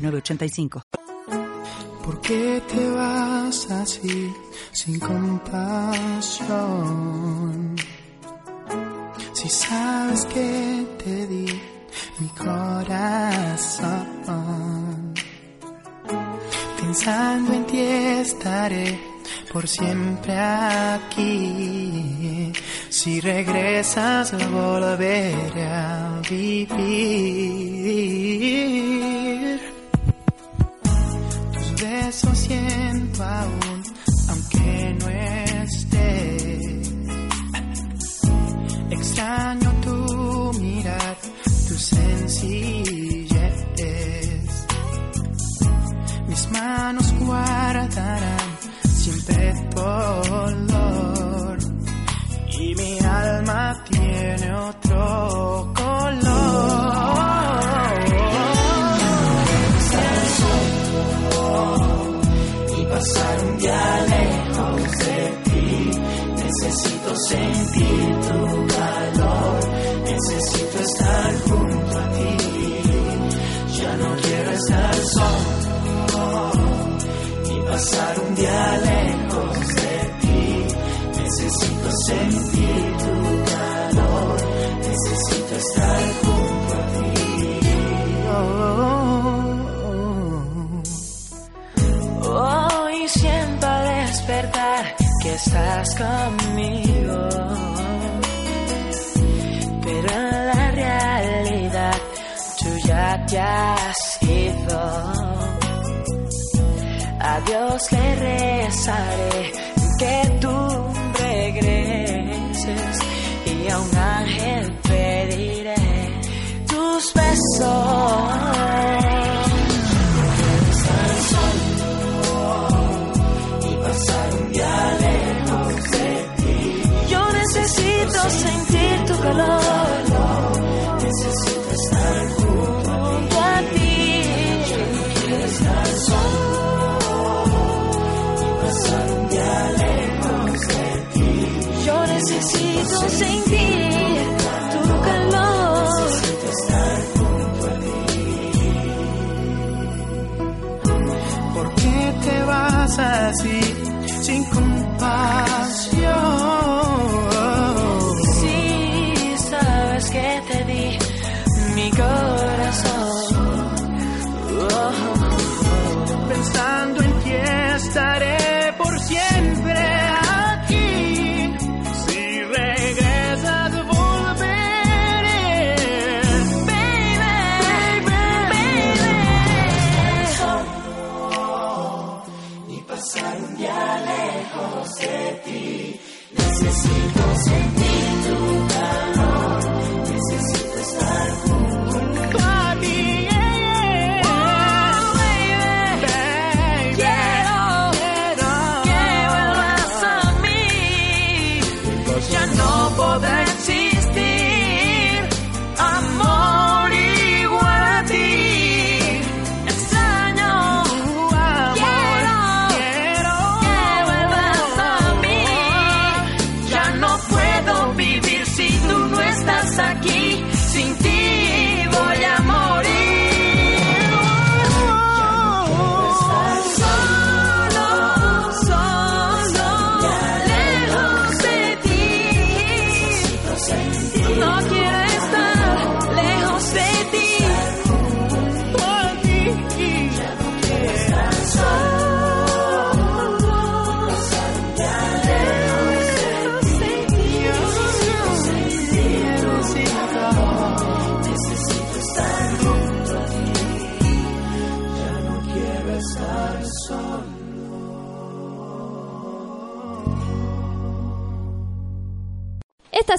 906985. ¿Por qué te vas así sin compasión? Si sabes que te di mi corazón, pensando en ti estaré por siempre aquí. Si regresas volveré a vivir. Besos siento aún, aunque no esté. Extraño tu mirar, tu sencillez. Mis manos guardarán siempre tu olor. Y mi alma tiene otro sentir tu calor. Necesito estar junto a ti. Ya no quiero estar solo. Ni pasar un día lejos de ti. Necesito sentir tu calor. Necesito estar que estás conmigo. Pero en la realidad tú ya te has ido. A Dios le rezaré que tú regreses y a un ángel pediré tus besos.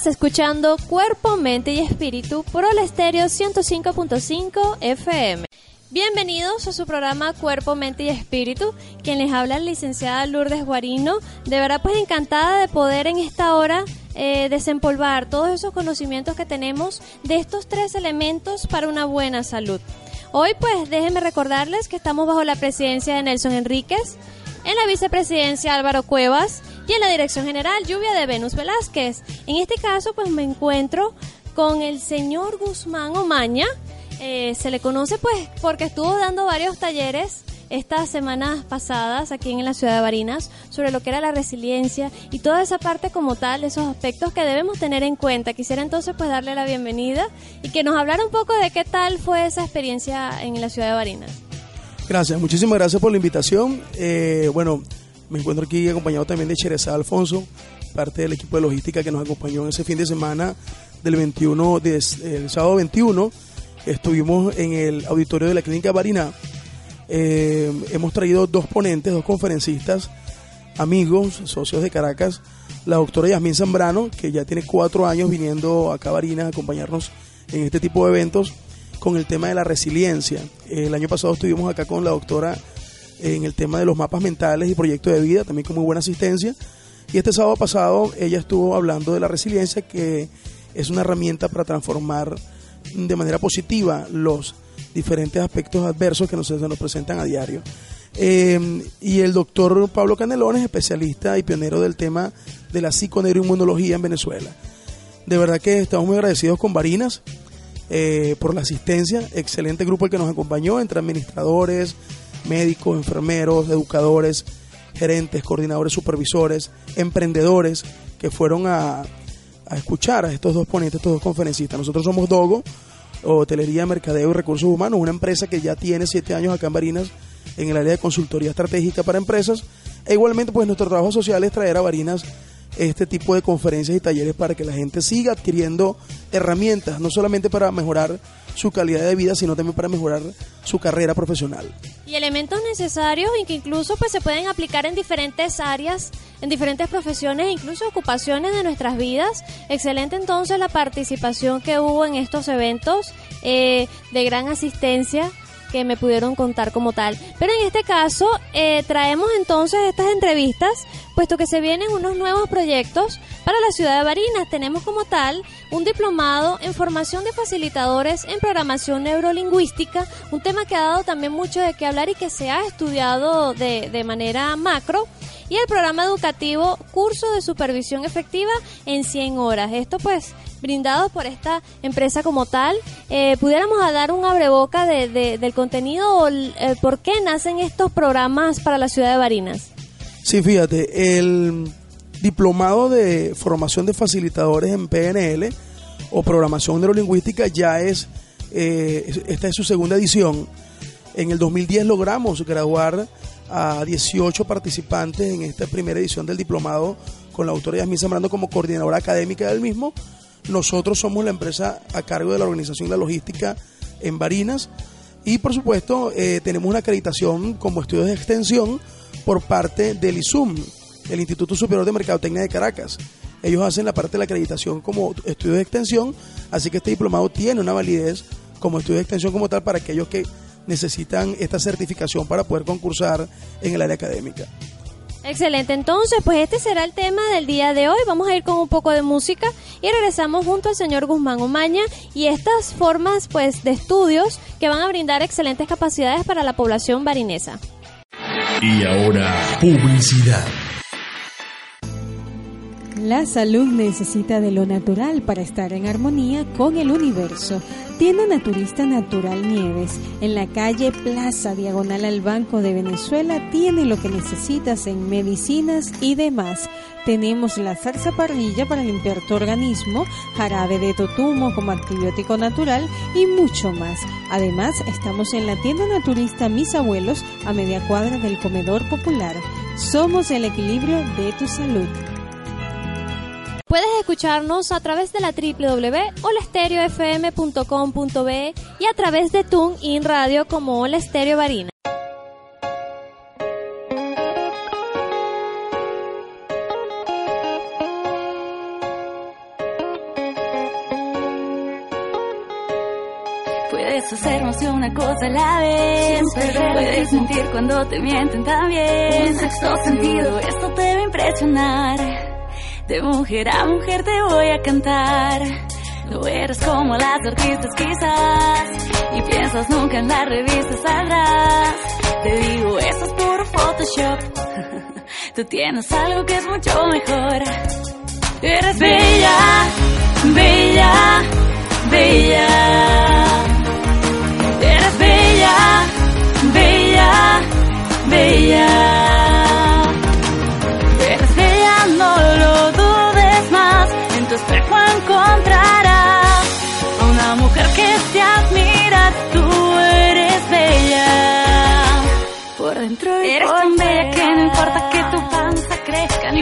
Escuchando Cuerpo, Mente y Espíritu por el Estéreo 105.5 FM. Bienvenidos a su programa Cuerpo, Mente y Espíritu. Quien les habla la licenciada Lourdes Guarino. De verdad, pues encantada de poder en esta hora eh, desempolvar todos esos conocimientos que tenemos de estos tres elementos para una buena salud. Hoy, pues, déjenme recordarles que estamos bajo la presidencia de Nelson Enríquez, en la vicepresidencia Álvaro Cuevas y en la dirección general Lluvia de Venus Velázquez. En este caso, pues, me encuentro con el señor Guzmán Omaña eh, se le conoce pues porque estuvo dando varios talleres estas semanas pasadas aquí en la ciudad de Barinas sobre lo que era la resiliencia y toda esa parte como tal, esos aspectos que debemos tener en cuenta. Quisiera entonces pues darle la bienvenida y que nos hablara un poco de qué tal fue esa experiencia en la ciudad de Barinas. Gracias, muchísimas gracias por la invitación. Eh, bueno, me encuentro aquí acompañado también de Chereza Alfonso, parte del equipo de logística que nos acompañó en ese fin de semana del 21, del sábado 21 Estuvimos en el auditorio de la Clínica Bariná. Eh, hemos traído dos ponentes, dos conferencistas, amigos, socios de Caracas. La doctora Yasmín Zambrano, que ya tiene cuatro años viniendo acá a Barinas a acompañarnos en este tipo de eventos con el tema de la resiliencia. El año pasado estuvimos acá con la doctora en el tema de los mapas mentales y proyectos de vida, también con muy buena asistencia. Y este sábado pasado ella estuvo hablando de la resiliencia, que es una herramienta para transformar de manera positiva los diferentes aspectos adversos que nos, nos presentan a diario. Eh, y el doctor Pablo Canelones, especialista y pionero del tema de la psiconeuroinmunología en Venezuela. De verdad que estamos muy agradecidos con Barinas eh, por la asistencia, excelente grupo el que nos acompañó, entre administradores, médicos, enfermeros, educadores, gerentes, coordinadores, supervisores, emprendedores que fueron a, a escuchar a estos dos ponentes, estos dos conferencistas. Nosotros somos Dogo, Hotelería, Mercadeo y Recursos Humanos, una empresa que ya tiene siete años acá en Barinas en el área de consultoría estratégica para empresas. E igualmente, pues nuestro trabajo social es traer a Barinas este tipo de conferencias y talleres para que la gente siga adquiriendo herramientas, no solamente para mejorar su calidad de vida, sino también para mejorar su carrera profesional. Y elementos necesarios y que incluso pues se pueden aplicar en diferentes áreas, en diferentes profesiones incluso ocupaciones de nuestras vidas. Excelente entonces la participación que hubo en estos eventos eh, de gran asistencia que me pudieron contar como tal. Pero en este caso eh, traemos entonces estas entrevistas, puesto que se vienen unos nuevos proyectos para la ciudad de Barinas. Tenemos como tal un diplomado en formación de facilitadores en programación neurolingüística, un tema que ha dado también mucho de qué hablar y que se ha estudiado de, de manera macro y el programa educativo Curso de Supervisión Efectiva en 100 horas. Esto pues brindado por esta empresa como tal. Eh, ¿Pudiéramos dar un abreboca de, del contenido o el, por qué nacen estos programas para la ciudad de Barinas? Sí, fíjate, el diplomado de formación de facilitadores en PNL o programación neurolingüística ya es, eh, esta es su segunda edición. En el 2010 logramos graduar a 18 participantes en esta primera edición del diplomado con la autora Yasmín Zambrano como coordinadora académica del mismo nosotros somos la empresa a cargo de la organización de la logística en Barinas y por supuesto eh, tenemos una acreditación como estudios de extensión por parte del ISUM, el Instituto Superior de Mercadotecnia de Caracas. Ellos hacen la parte de la acreditación como estudio de extensión, así que este diplomado tiene una validez como estudio de extensión como tal para aquellos que necesitan esta certificación para poder concursar en el área académica. Excelente, entonces pues este será el tema del día de hoy. Vamos a ir con un poco de música y regresamos junto al señor Guzmán Omaña y estas formas pues de estudios que van a brindar excelentes capacidades para la población barinesa. Y ahora, publicidad. La salud necesita de lo natural para estar en armonía con el universo. Tienda Naturista Natural Nieves, en la calle Plaza Diagonal al Banco de Venezuela, tiene lo que necesitas en medicinas y demás. Tenemos la salsa parrilla para limpiar tu organismo, jarabe de totumo como antibiótico natural y mucho más. Además, estamos en la tienda naturista Mis Abuelos a media cuadra del comedor popular. Somos el equilibrio de tu salud. Puedes escucharnos a través de la www.olestereofm.com.be y a través de TuneIn Radio como Hola Estéreo Barina. Puedes hacerme hacernos una cosa a la vez. Puedes sentir cuando te mienten también. Un sexto sentido, esto te va a impresionar. De mujer a mujer te voy a cantar. No eres como las artistas quizás y piensas nunca en las revistas saldrás. Te digo, eso es puro Photoshop. Tú tienes algo que es mucho mejor. Eres bella, bella, bella. Eres bella, bella, bella.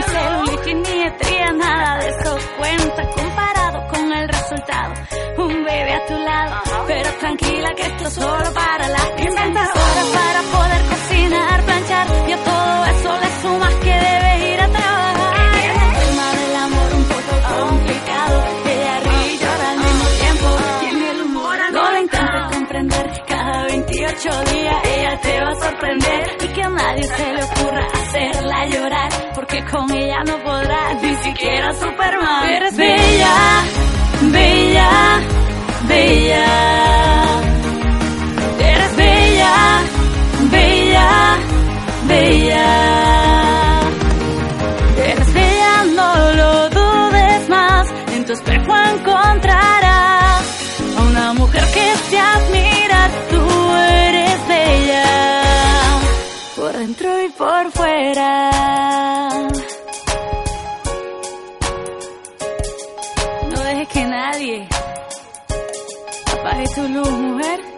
Ni celulitis ni nada de eso cuenta comparado con el resultado. Un bebé a tu lado, pero tranquila que esto es solo para las inventan horas para poder cocinar, planchar y a todo eso le sumas que debes ir a trabajar. El tema del amor un poco complicado, ella ríe y llora al mismo tiempo. Tiene el humor, no la intentes comprender. Cada 28 días ella te va a sorprender y que nadie se con ella no podrás ni siquiera Superman. Eres bella, bella, bella. Eres bella, bella, bella. Nadie apague tu mujer.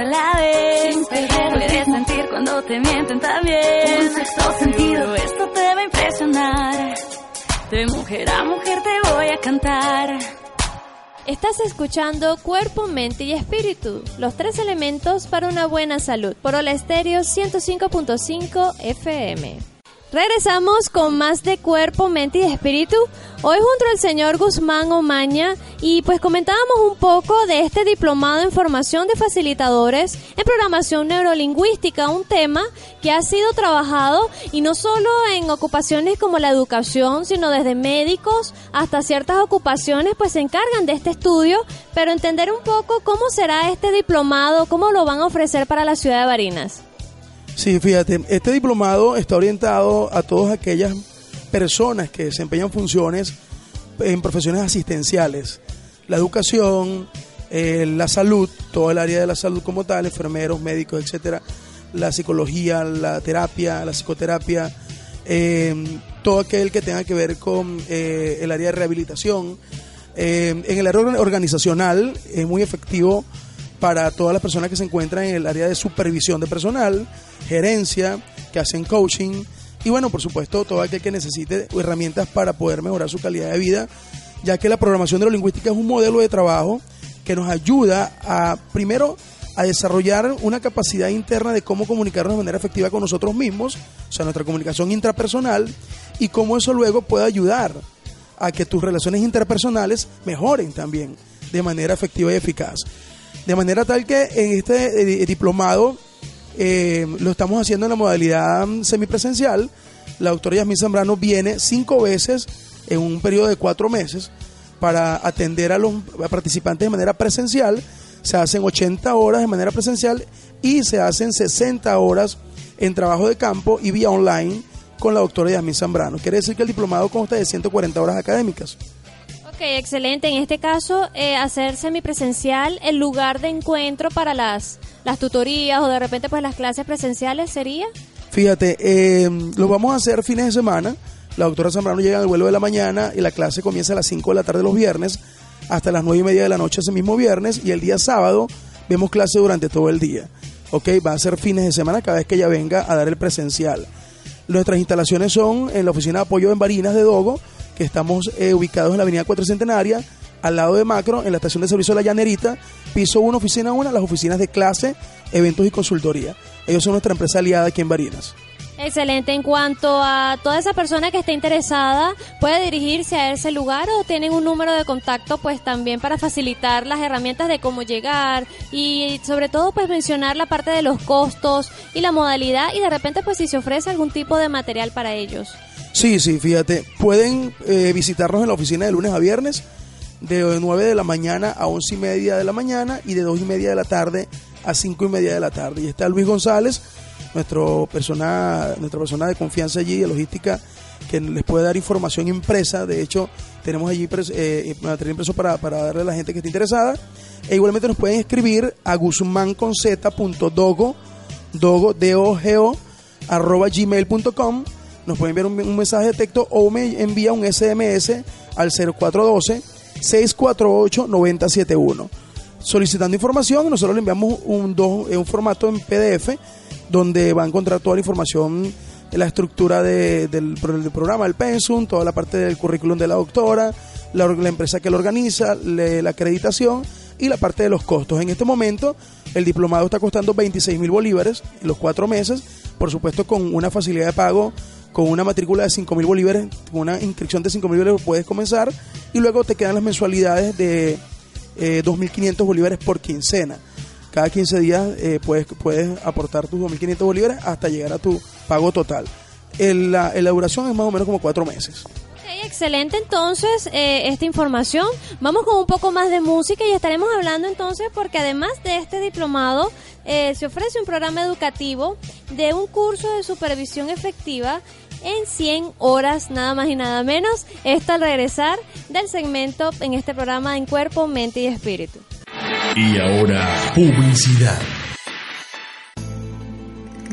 A la vez. Puedes sentir cuando te mienten también. Un sexto sentido, esto te va a impresionar. De mujer a mujer te voy a cantar. Estás escuchando Cuerpo, Mente y Espíritu, los tres elementos para una buena salud, por Ola Estéreo 105.5 FM. Regresamos con más de Cuerpo, Mente y Espíritu, hoy junto al señor Guzmán Omaña. Y pues comentábamos un poco de este diplomado en formación de facilitadores en programación neurolingüística, un tema que ha sido trabajado y no solo en ocupaciones como la educación, sino desde médicos hasta ciertas ocupaciones pues se encargan de este estudio, pero entender un poco cómo será este diplomado, cómo lo van a ofrecer para la ciudad de Barinas. Sí, fíjate, este diplomado está orientado a todas aquellas personas que desempeñan funciones en profesiones asistenciales, la educación, eh, la salud, todo el área de la salud como tal, enfermeros, médicos, etcétera, la psicología, la terapia, la psicoterapia, eh, todo aquel que tenga que ver con eh, el área de rehabilitación. Eh, en el área organizacional es muy efectivo para todas las personas que se encuentran en el área de supervisión de personal, gerencia, que hacen coaching y bueno, por supuesto, todo aquel que necesite herramientas para poder mejorar su calidad de vida, ya que la programación neurolingüística es un modelo de trabajo que nos ayuda a, primero, a desarrollar una capacidad interna de cómo comunicarnos de manera efectiva con nosotros mismos, o sea, nuestra comunicación intrapersonal, y cómo eso luego puede ayudar a que tus relaciones interpersonales mejoren también de manera efectiva y eficaz. De manera tal que en este eh, diplomado eh, lo estamos haciendo en la modalidad semipresencial. La doctora Yasmín Zambrano viene cinco veces en un periodo de cuatro meses para atender a los participantes de manera presencial. Se hacen 80 horas de manera presencial y se hacen 60 horas en trabajo de campo y vía online, con la doctora Yasmin Zambrano. Quiere decir que el diplomado consta de 140 horas académicas. Ok, excelente. En este caso, eh, hacer semipresencial el lugar de encuentro para las, las tutorías o de repente pues las clases presenciales sería. Fíjate, eh, lo vamos a hacer fines de semana. La doctora Zambrano llega al vuelo de la mañana y la clase comienza a las 5 de la tarde los viernes hasta las 9 y media de la noche ese mismo viernes y el día sábado vemos clase durante todo el día. Ok, va a ser fines de semana cada vez que ella venga a dar el presencial. Nuestras instalaciones son en la oficina de apoyo en Barinas de Dogo, que estamos eh, ubicados en la avenida Cuatro Centenaria, al lado de Macro, en la estación de servicio de la Llanerita, piso 1, oficina 1, las oficinas de clase, eventos y consultoría. Ellos son nuestra empresa aliada aquí en Barinas. Excelente. En cuanto a toda esa persona que esté interesada, puede dirigirse a ese lugar o tienen un número de contacto, pues también para facilitar las herramientas de cómo llegar y sobre todo pues mencionar la parte de los costos y la modalidad y de repente pues si se ofrece algún tipo de material para ellos. Sí, sí, fíjate, pueden eh, visitarnos en la oficina de lunes a viernes de 9 de la mañana a 11 y media de la mañana y de 2 y media de la tarde a 5 y media de la tarde. Y está Luis González, nuestro persona, nuestra persona de confianza allí de logística, que les puede dar información impresa. De hecho, tenemos allí pres- eh, material impreso para, para darle a la gente que esté interesada. E igualmente nos pueden escribir a guzmanconz.dogo, dogo, D-O-G-O, arroba gmail.com. Nos pueden enviar un, un mensaje de texto o me envía un SMS al 0412 648 9071 solicitando información. Nosotros le enviamos un, dos, eh, un formato en PDF donde va a encontrar toda la información de la estructura de- del, pro- del programa, el pensum, toda la parte del currículum de la doctora, la, empresa que lo organiza, la acreditación y la parte de los costos. En este momento, el diplomado está costando 26 mil bolívares en los cuatro meses, por supuesto con una facilidad de pago con una matrícula de 5 mil bolívares, con una inscripción de 5 mil bolívares puedes comenzar y luego te quedan las mensualidades de eh, 2.500 bolívares por quincena. Cada 15 días eh, puedes, puedes aportar tus 2.500 bolívares hasta llegar a tu pago total. El- la, la duración es más o menos como cuatro meses. Excelente entonces eh, esta información. Vamos con un poco más de música y estaremos hablando entonces porque además de este diplomado eh, se ofrece un programa educativo de un curso de supervisión efectiva en 100 horas, nada más y nada menos. Esto al regresar del segmento en este programa en cuerpo, mente y espíritu. Y ahora, publicidad.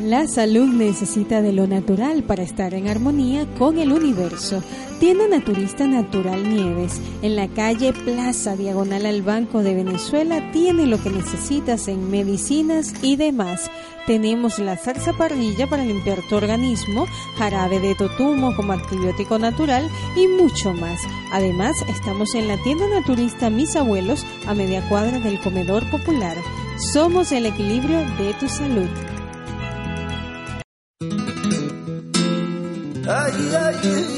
La salud necesita de lo natural para estar en armonía con el universo. Tienda Naturista Natural Nieves, en la calle Plaza Diagonal al Banco de Venezuela, tiene lo que necesitas en medicinas y demás. Tenemos la salsa parrilla para limpiar tu organismo, jarabe de totumo como antibiótico natural y mucho más. Además, estamos en la tienda naturista Mis Abuelos, a media cuadra del Comedor Popular. Somos el equilibrio de tu salud. Ay, ay, ay.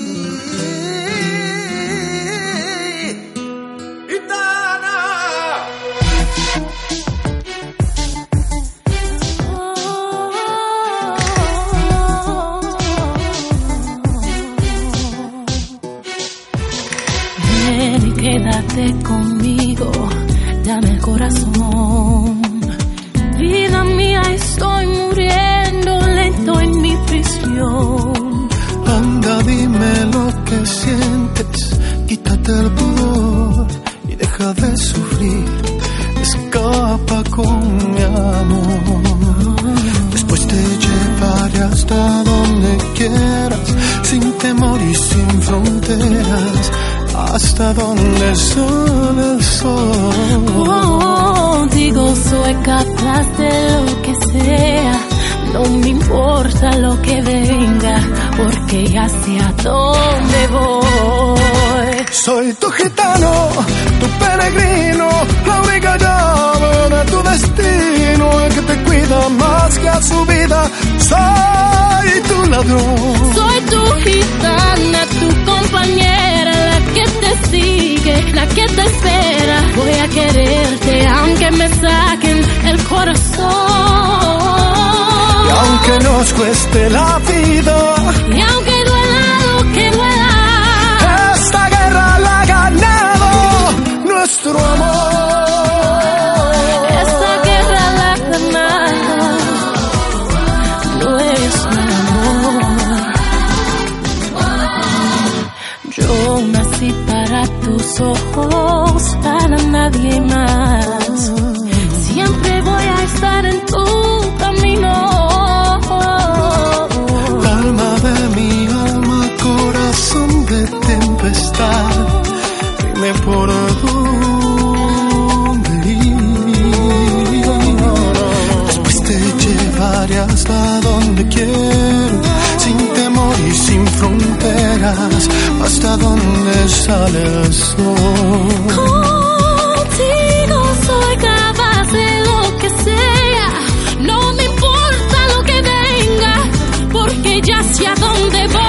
Quédate conmigo, dame el corazón. Vida mía, estoy muriendo Anda, dime lo que sientes, quítate el pudor y deja de sufrir. Escapa con mi amor. Después te llevaré hasta donde quieras, sin temor y sin fronteras, hasta donde solo el sol. Contigo soy capaz de lo que sea. No me importa lo que venga, porque ya sé a dónde voy. Soy tu gitano, tu peregrino, la única llave de tu destino, el que te cuida más que a su vida. Soy tu ladrón. Soy tu gitana, tu compañera, la que te sigue, la que te espera. Voy a quererte aunque me saquen el corazón aunque nos cueste la vida. Y aunque duela lo que duela, esta guerra la ha ganado nuestro amor. Esta guerra la ha ganado nuestro amor. Yo nací para tus ojos, para nadie más. Por dónde ir. Después te llevaré hasta donde quiero, sin temor y sin fronteras, hasta donde sale el sol. Contigo soy capaz de lo que sea. No me importa lo que venga, porque ya sé a dónde voy.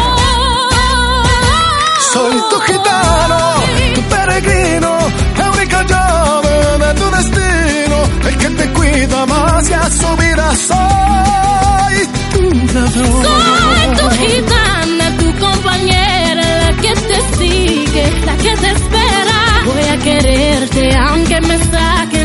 Soy tu gitano, que te cuida más que a su vida. Soy tu ladrón. Soy tu gitana, tu compañera, la que te sigue, la que te espera. Voy a quererte aunque me saquen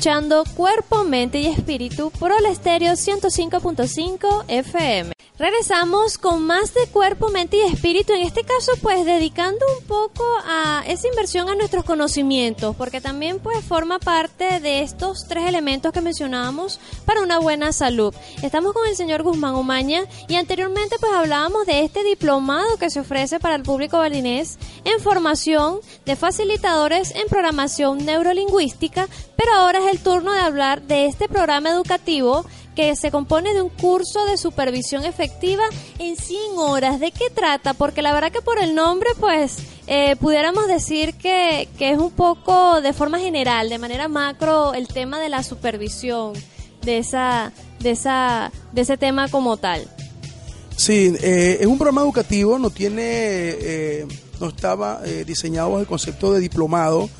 escuchando Cuerpo, Mente y Espíritu por el Estéreo 105.5 FM. Regresamos con más de Cuerpo, Mente y Espíritu, en este caso pues dedicando un poco a esa inversión a nuestros conocimientos, porque también pues forma parte de estos tres elementos que mencionábamos para una buena salud. Estamos con el señor Guzmán Umaña y anteriormente pues hablábamos de este diplomado que se ofrece para el público balinés en formación de facilitadores en programación neurolingüística, pero ahora es el turno de hablar de este programa educativo que se compone de un curso de supervisión efectiva en 100 horas. ¿De qué trata? Porque la verdad que por el nombre, pues, eh, pudiéramos decir que, que es un poco de forma general, de manera macro, el tema de la supervisión de esa, de esa, de ese tema como tal. Sí, eh, es un programa educativo, no tiene, eh, no estaba eh, diseñado el concepto de diplomado,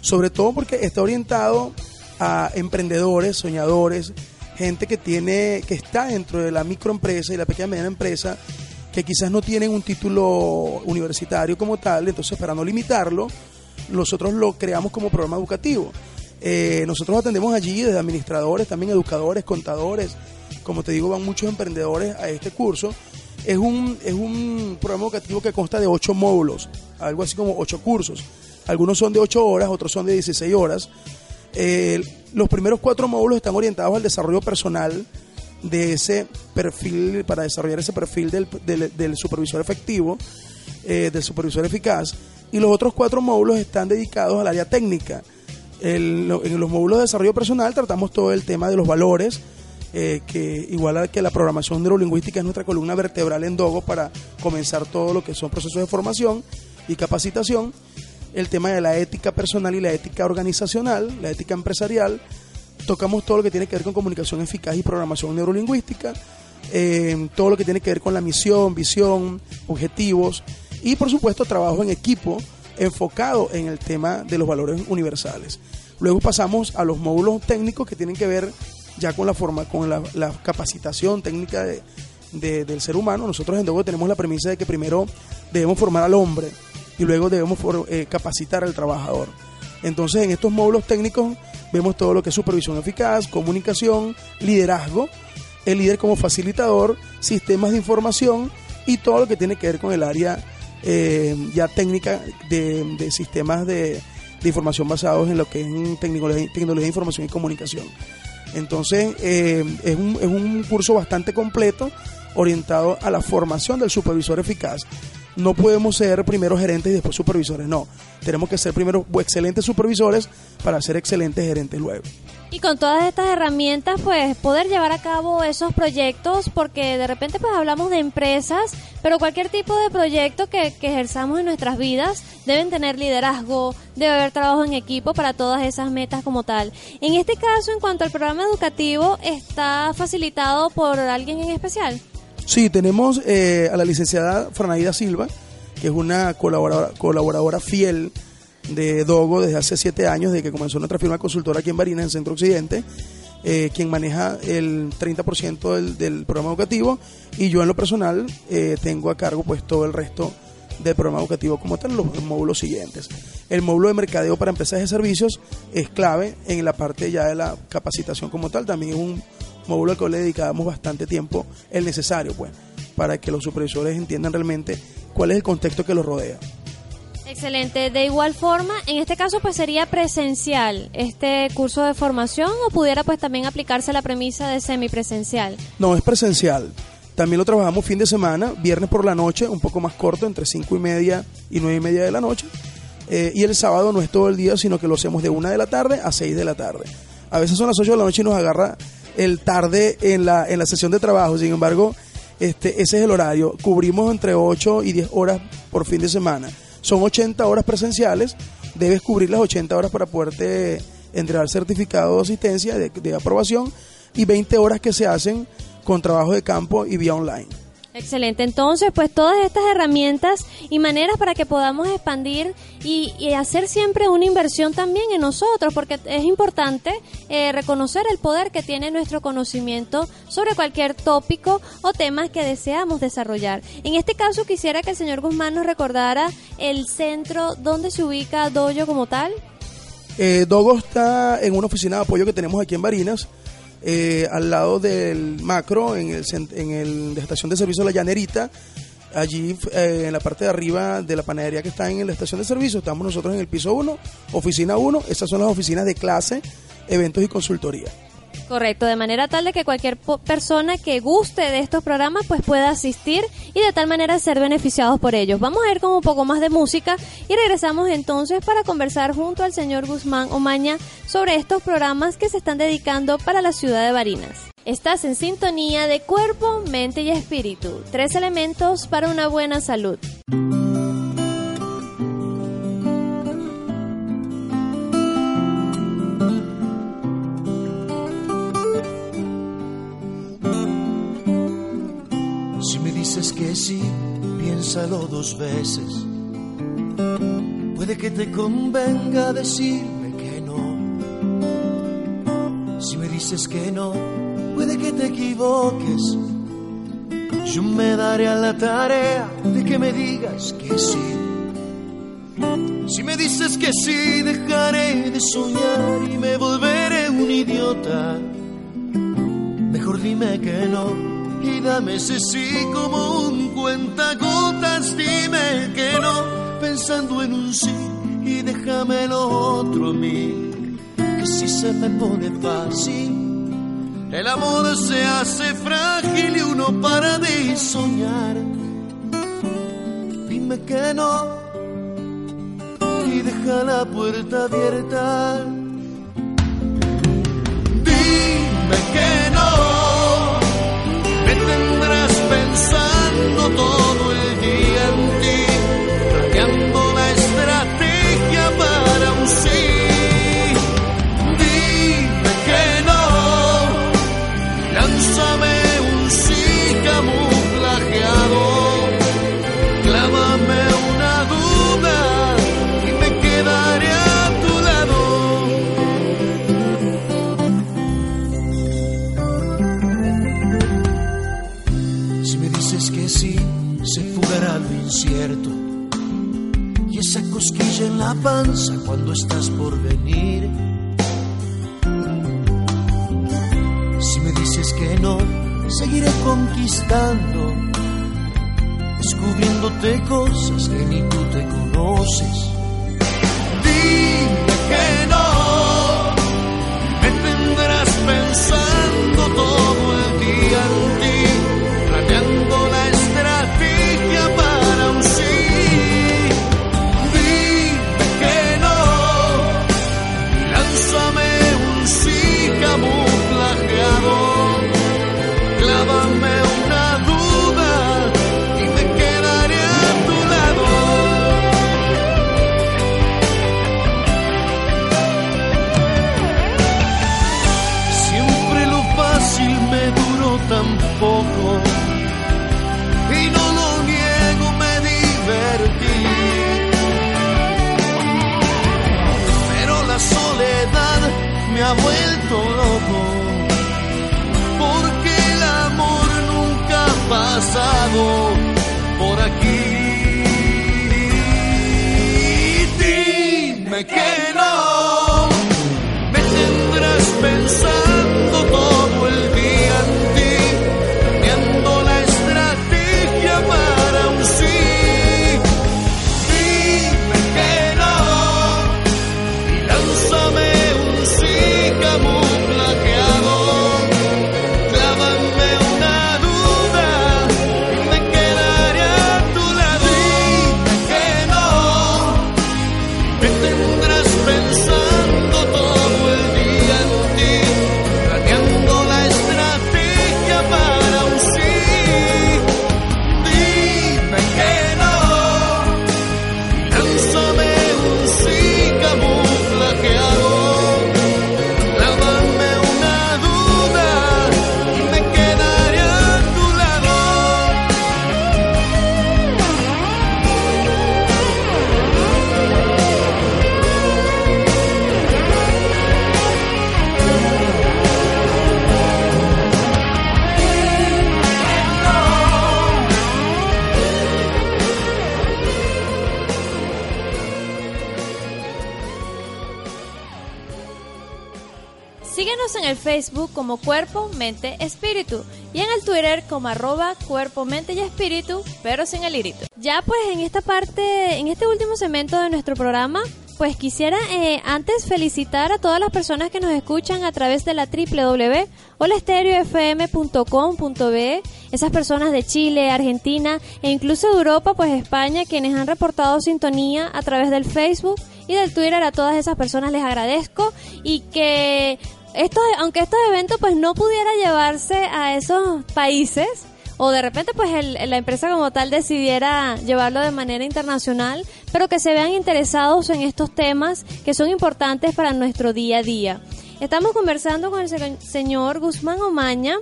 sobre todo porque está orientado a emprendedores, soñadores, gente que tiene, que está dentro de la microempresa y la pequeña y mediana empresa, que quizás no tienen un título universitario como tal, entonces para no limitarlo, nosotros lo creamos como programa educativo. Eh, nosotros atendemos allí desde administradores, también educadores, contadores, como te digo, van muchos emprendedores a este curso. Es un, es un programa educativo que consta de ocho módulos, algo así como ocho cursos. Algunos son de ocho horas, otros son de 16 horas. Eh, los primeros cuatro módulos están orientados al desarrollo personal de ese perfil, para desarrollar ese perfil del, del- supervisor efectivo, eh, del supervisor eficaz. Y los otros cuatro módulos están dedicados al área técnica. En los módulos de desarrollo personal tratamos todo el tema de los valores, eh, que igual a que la programación neurolingüística es nuestra columna vertebral en Dogo para comenzar todo lo que son procesos de formación y capacitación. El tema de la ética personal y la ética organizacional, la ética empresarial. Tocamos todo lo que tiene que ver con comunicación eficaz y programación neurolingüística. eh, todo lo que tiene que ver con la misión, visión, objetivos y por supuesto trabajo en equipo enfocado en el tema de los valores universales. Luego pasamos a los módulos técnicos que tienen que ver ya con la forma, con la, la capacitación técnica de- de- del ser humano. Nosotros en Dogo tenemos la premisa de que primero debemos formar al hombre y luego debemos eh, capacitar al trabajador. Entonces en estos módulos técnicos vemos todo lo que es supervisión eficaz, comunicación, liderazgo, el líder como facilitador, sistemas de información y todo lo que tiene que ver con el área eh, ya técnica de, sistemas de, información basados en lo que es tecnología, tecnología de información y comunicación. Entonces eh, es, un, es un curso bastante completo orientado a la formación del supervisor eficaz. No podemos ser primero gerentes y después supervisores, no. Tenemos que ser primero excelentes supervisores para ser excelentes gerentes luego. Y con todas estas herramientas, pues poder llevar a cabo esos proyectos, porque de repente pues hablamos de empresas, pero cualquier tipo de proyecto que, que ejerzamos en nuestras vidas deben tener liderazgo, debe haber trabajo en equipo para todas esas metas como tal. En este caso, en cuanto al programa educativo, ¿está facilitado por alguien en especial? Sí, tenemos eh, a la licenciada Franaida Silva, que es una colaboradora, colaboradora fiel de Dogo desde hace siete años, desde que comenzó nuestra firma consultora aquí en Barinas, en Centro Occidente, eh, quien maneja el 30% del, del, programa educativo y yo en lo personal eh, tengo a cargo pues todo el resto del programa educativo como tal, los, los módulos siguientes. El módulo de mercadeo para empresas de servicios es clave en la parte ya de la capacitación como tal, también es un módulo le dedicamos bastante tiempo, el necesario pues, para que los supervisores entiendan realmente cuál es el contexto que los rodea. Excelente. De igual forma, en este caso pues sería presencial este curso de formación o pudiera pues también aplicarse la premisa de semipresencial. No, es presencial. También lo trabajamos fin de semana, viernes por la noche, un poco más corto, entre cinco y media y nueve y media de la noche. Eh, y el sábado no es todo el día, sino que lo hacemos de una de la tarde a seis de la tarde. A veces son las 8 de la noche y nos agarra el tarde en la, en la sesión de trabajo. Sin embargo, este, ese es el horario. Cubrimos entre 8 y 10 horas por fin de semana. Son 80 horas presenciales. Debes cubrir las 80 horas para poderte entregar certificado de asistencia, de, de aprobación, y 20 horas que se hacen con trabajo de campo y vía online. Excelente, entonces pues todas estas herramientas y maneras para que podamos expandir y, hacer siempre una inversión también en nosotros, porque es importante eh, reconocer el poder que tiene nuestro conocimiento sobre cualquier tópico o temas que deseamos desarrollar. En este caso quisiera que el señor Guzmán nos recordara el centro donde se ubica Doyo como tal. Eh, Dogo está en una oficina de apoyo que tenemos aquí en Barinas, eh, al lado del macro, en el, en el de estación de servicio La Llanerita. Allí eh, en la parte de arriba de la panadería que está en la estación de servicio, estamos nosotros en el piso 1, oficina 1. Estas son las oficinas de clase, eventos y consultoría. Correcto, de manera tal de que cualquier persona que guste de estos programas pues pueda asistir y de tal manera ser beneficiados por ellos. Vamos a ir con un poco más de música y regresamos entonces para conversar junto al señor Guzmán Omaña sobre estos programas que se están dedicando para la ciudad de Barinas. Estás en sintonía de cuerpo, mente y espíritu, tres elementos para una buena salud. Dices que sí, piénsalo dos veces. Puede que te convenga decirme que no. Si me dices que no, puede que te equivoques. Yo me daré a la tarea de que me digas que sí. Si me dices que sí, dejaré de soñar y me volveré un idiota. Mejor dime que no y dame ese sí como un cuentagotas. Dime que no, pensando en un sí y déjame lo otro a mí. Que si se me pone fácil, el amor se hace frágil y uno para de soñar. Dime que no y deja la puerta abierta. Todo ha vuelto loco. Porque el amor nunca ha pasado por aquí. En el Facebook como Cuerpo, Mente, Espíritu y en el Twitter como arroba Cuerpo, Mente y Espíritu, pero sin el irito. Ya pues en esta parte, en este último segmento de nuestro programa, pues quisiera eh, antes felicitar a todas las personas que nos escuchan a través de la www.holastereofm.com.be, esas personas de Chile, Argentina e incluso de Europa, pues España, quienes han reportado sintonía a través del Facebook y del Twitter. A todas esas personas les agradezco y que estos, aunque estos eventos pues no pudiera llevarse a esos países o de repente pues el- la empresa como tal decidiera llevarlo de manera internacional, pero que se vean interesados en estos temas que son importantes para nuestro día a día. Estamos conversando con el se- señor Guzmán Omaña.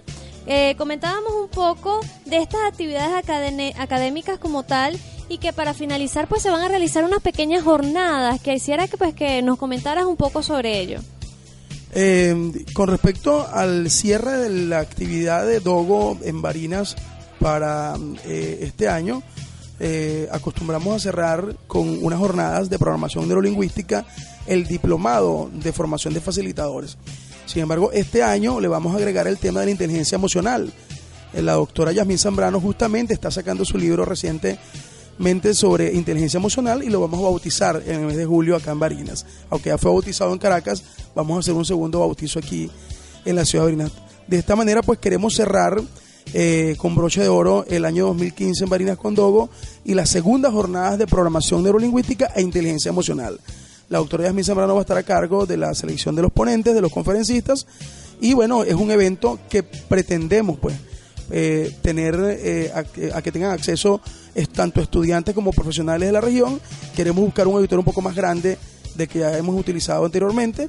Eh, comentábamos un poco de estas actividades académicas como tal y que para finalizar pues se van a realizar unas pequeñas jornadas. Quisiera que pues que nos comentaras un poco sobre ello. Eh, con respecto al cierre de la actividad de Dogo en Barinas para eh, este año, eh, acostumbramos a cerrar con unas jornadas de programación neurolingüística el diplomado de formación de facilitadores. Sin embargo, este año le vamos a agregar el tema de la inteligencia emocional. Eh, La doctora Yasmín Zambrano justamente está sacando su libro recientemente sobre inteligencia emocional y lo vamos a bautizar en el mes de julio acá en Barinas. Aunque ya fue bautizado en Caracas, vamos a hacer un segundo bautizo aquí en la ciudad de Barinas. De esta manera, pues queremos cerrar eh, con broche de oro el año 2015 en Barinas con Dogo y las segundas jornadas de programación neurolingüística e inteligencia emocional. La doctora Yasmín Zambrano va a estar a cargo de la selección de los ponentes, de los conferencistas y bueno, es un evento que pretendemos pues eh, tener eh, a, a que tengan acceso es, tanto estudiantes como profesionales de la región. Queremos buscar un auditorio un poco más grande de que ya hemos utilizado anteriormente.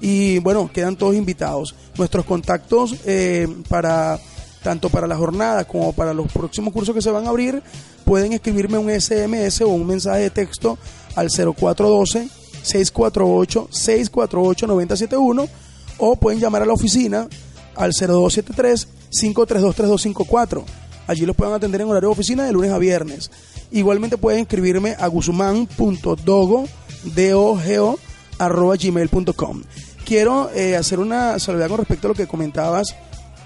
Y bueno, quedan todos invitados. Nuestros contactos eh, para tanto para la jornada como para los próximos cursos que se van a abrir, pueden escribirme un SMS o un mensaje de texto al 0412 648 648 971 o pueden llamar a la oficina al 0273 532 3254. Allí los pueden atender en horario de oficina de lunes a viernes. Igualmente pueden escribirme a guzmán.dogo, D-O-G-O, arroba gmail.com. Quiero eh, hacer una salvedad con respecto a lo que comentabas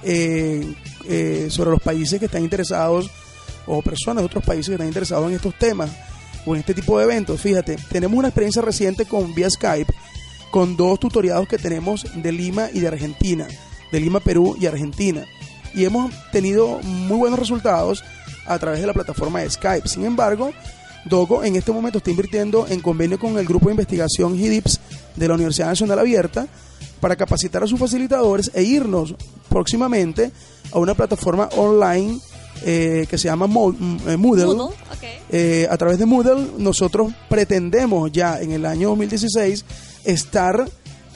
eh, eh, sobre los países que están interesados o personas de otros países que están interesados en estos temas o en este tipo de eventos. Fíjate, tenemos una experiencia reciente con vía Skype con dos tutoriados que tenemos de Lima y de Argentina, de Lima, Perú y Argentina. Y hemos tenido muy buenos resultados a través de la plataforma de Skype. Sin embargo, Dogo en este momento está invirtiendo en convenio con el grupo de investigación HIDIPS de la Universidad Nacional Abierta para capacitar a sus facilitadores e irnos próximamente a una plataforma online eh, que se llama Mo- eh, Moodle. Moodle, ok. Eh, a través de Moodle nosotros pretendemos ya en el año 2016 estar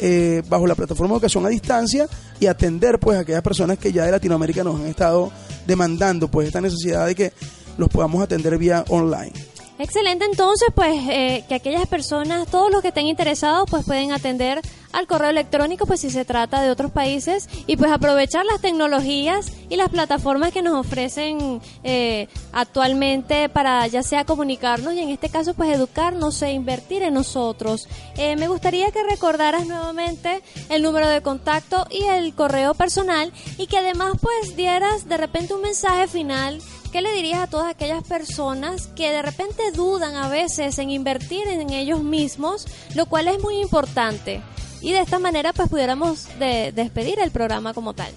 eh, bajo la plataforma de educación a distancia y atender pues a aquellas personas que ya de Latinoamérica nos han estado demandando pues esta necesidad de que los podamos atender vía online. Excelente, entonces pues eh, que aquellas personas, todos los que estén interesados pues pueden atender al correo electrónico, pues si se trata de otros países, y pues aprovechar las tecnologías y las plataformas que nos ofrecen eh, actualmente para ya sea comunicarnos y en este caso pues educarnos e invertir en nosotros. Eh, me gustaría que recordaras nuevamente el número de contacto y el correo personal y que además pues dieras de repente un mensaje final ¿Qué le dirías a todas aquellas personas que de repente dudan a veces en invertir en ellos mismos, lo cual es muy importante? Y de esta manera pues pudiéramos despedir el programa como tal.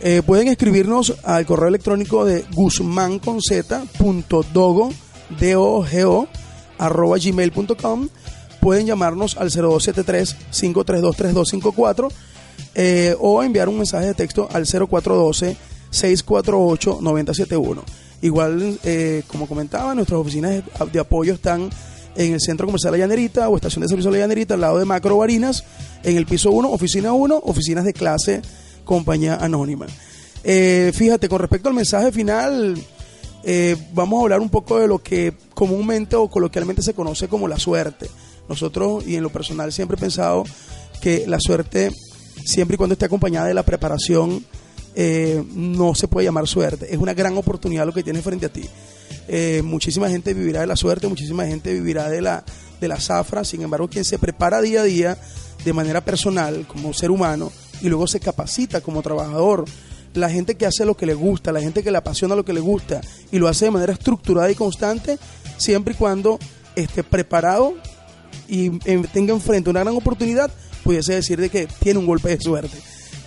Eh, pueden escribirnos al correo electrónico de guzmanconz.dogo, D-O-G-O, arroba gmail.com. Pueden llamarnos al 0273-532-3254 eh, o enviar un mensaje de texto al 0412 648-9071. Igual, eh, como comentaba, nuestras oficinas de apoyo están en el Centro Comercial La Llanerita o Estación de Servicio La Llanerita, al lado de Macro Barinas, en el piso 1, oficina 1, oficinas de clase, compañía anónima. Eh, fíjate, con respecto al mensaje final, eh, vamos a hablar un poco de lo que comúnmente o coloquialmente se conoce como la suerte. Nosotros, y en lo personal, siempre he pensado que la suerte, siempre y cuando esté acompañada de la preparación, eh, no se puede llamar suerte. Es una gran oportunidad lo que tienes frente a ti. Eh, muchísima gente vivirá de la suerte, muchísima gente vivirá de la, de la zafra. Sin embargo, quien se prepara día a día de manera personal como ser humano y luego se capacita como trabajador, la gente que hace lo que le gusta, la gente que le apasiona lo que le gusta y lo hace de manera estructurada y constante, siempre y cuando esté preparado y tenga enfrente una gran oportunidad, pudiese decir de que tiene un golpe de suerte.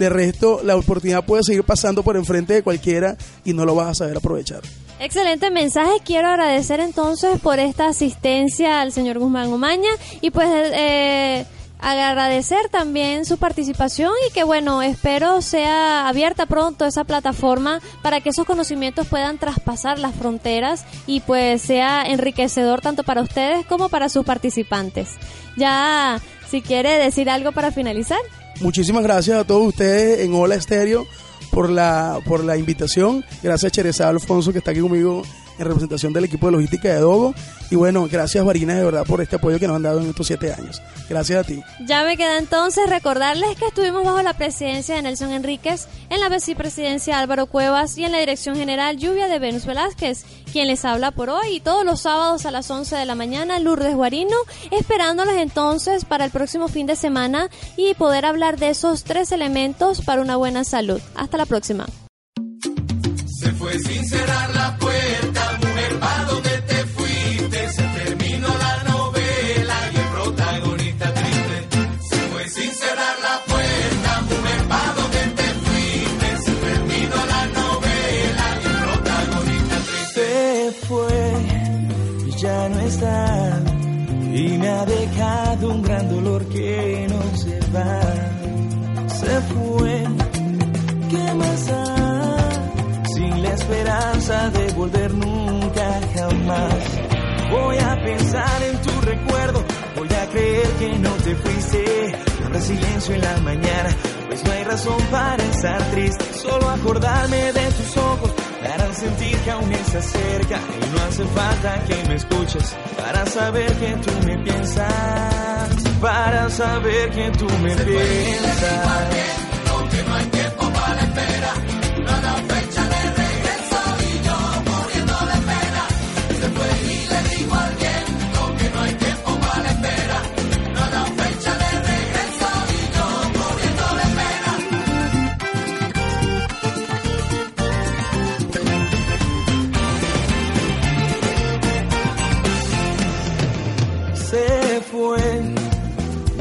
De resto, la oportunidad puede seguir pasando por enfrente de cualquiera y no lo vas a saber aprovechar. Excelente mensaje. Quiero agradecer entonces por esta asistencia al señor Guzmán Umaña y pues eh, agradecer también su participación y que bueno, espero sea abierta pronto esa plataforma para que esos conocimientos puedan traspasar las fronteras y pues sea enriquecedor tanto para ustedes como para sus participantes. Ya, si quiere decir algo para finalizar. Muchísimas gracias a todos ustedes en Hola Estéreo por la, por la invitación. Gracias a Alfonso que está aquí conmigo en representación del equipo de logística de Dogo. Y bueno, gracias Varina de verdad por este apoyo que nos han dado en estos siete años. Gracias a ti. Ya me queda entonces recordarles que estuvimos bajo la presidencia de Nelson Enríquez, en la vicepresidencia Álvaro Cuevas y en la dirección general Lluvia de Venus Velázquez, quien les habla por hoy y todos los sábados a las 11 de la mañana Lourdes Guarino, esperándoles entonces para el próximo fin de semana y poder hablar de esos tres elementos para una buena salud. Hasta la próxima. Se fue sin cerrar la puerta, en la mañana, pues no hay razón para estar triste. Solo acordarme de tus ojos me harán sentir que aún estás cerca. Y no hace falta que me escuches para saber que tú me piensas. Para saber que tú me piensas.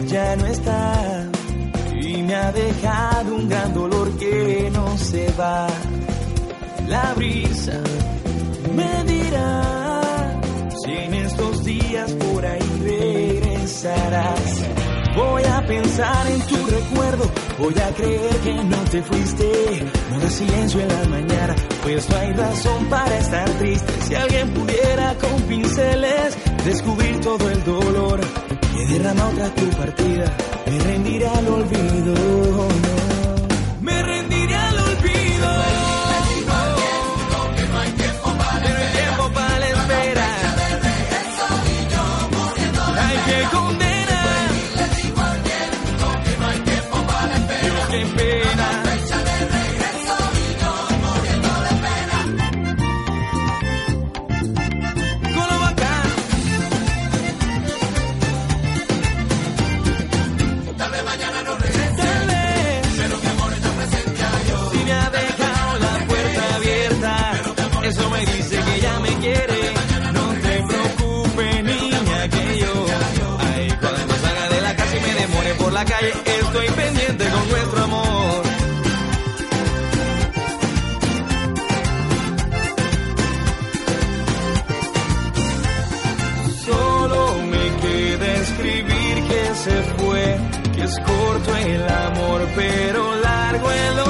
Ya no está y me ha dejado un gran dolor que no se va. La brisa me dirá si en estos días por ahí regresarás. Voy a pensar en tu recuerdo, voy a creer que no te fuiste. No hagas silencio en la mañana, pues no hay razón para estar triste. Si alguien pudiera con pinceles descubrir todo el dolor que derrama otra tu partida, me rendiré al olvido. la calle, estoy pendiente con nuestro amor. Solo me queda escribir que se fue, que es corto el amor, pero largo el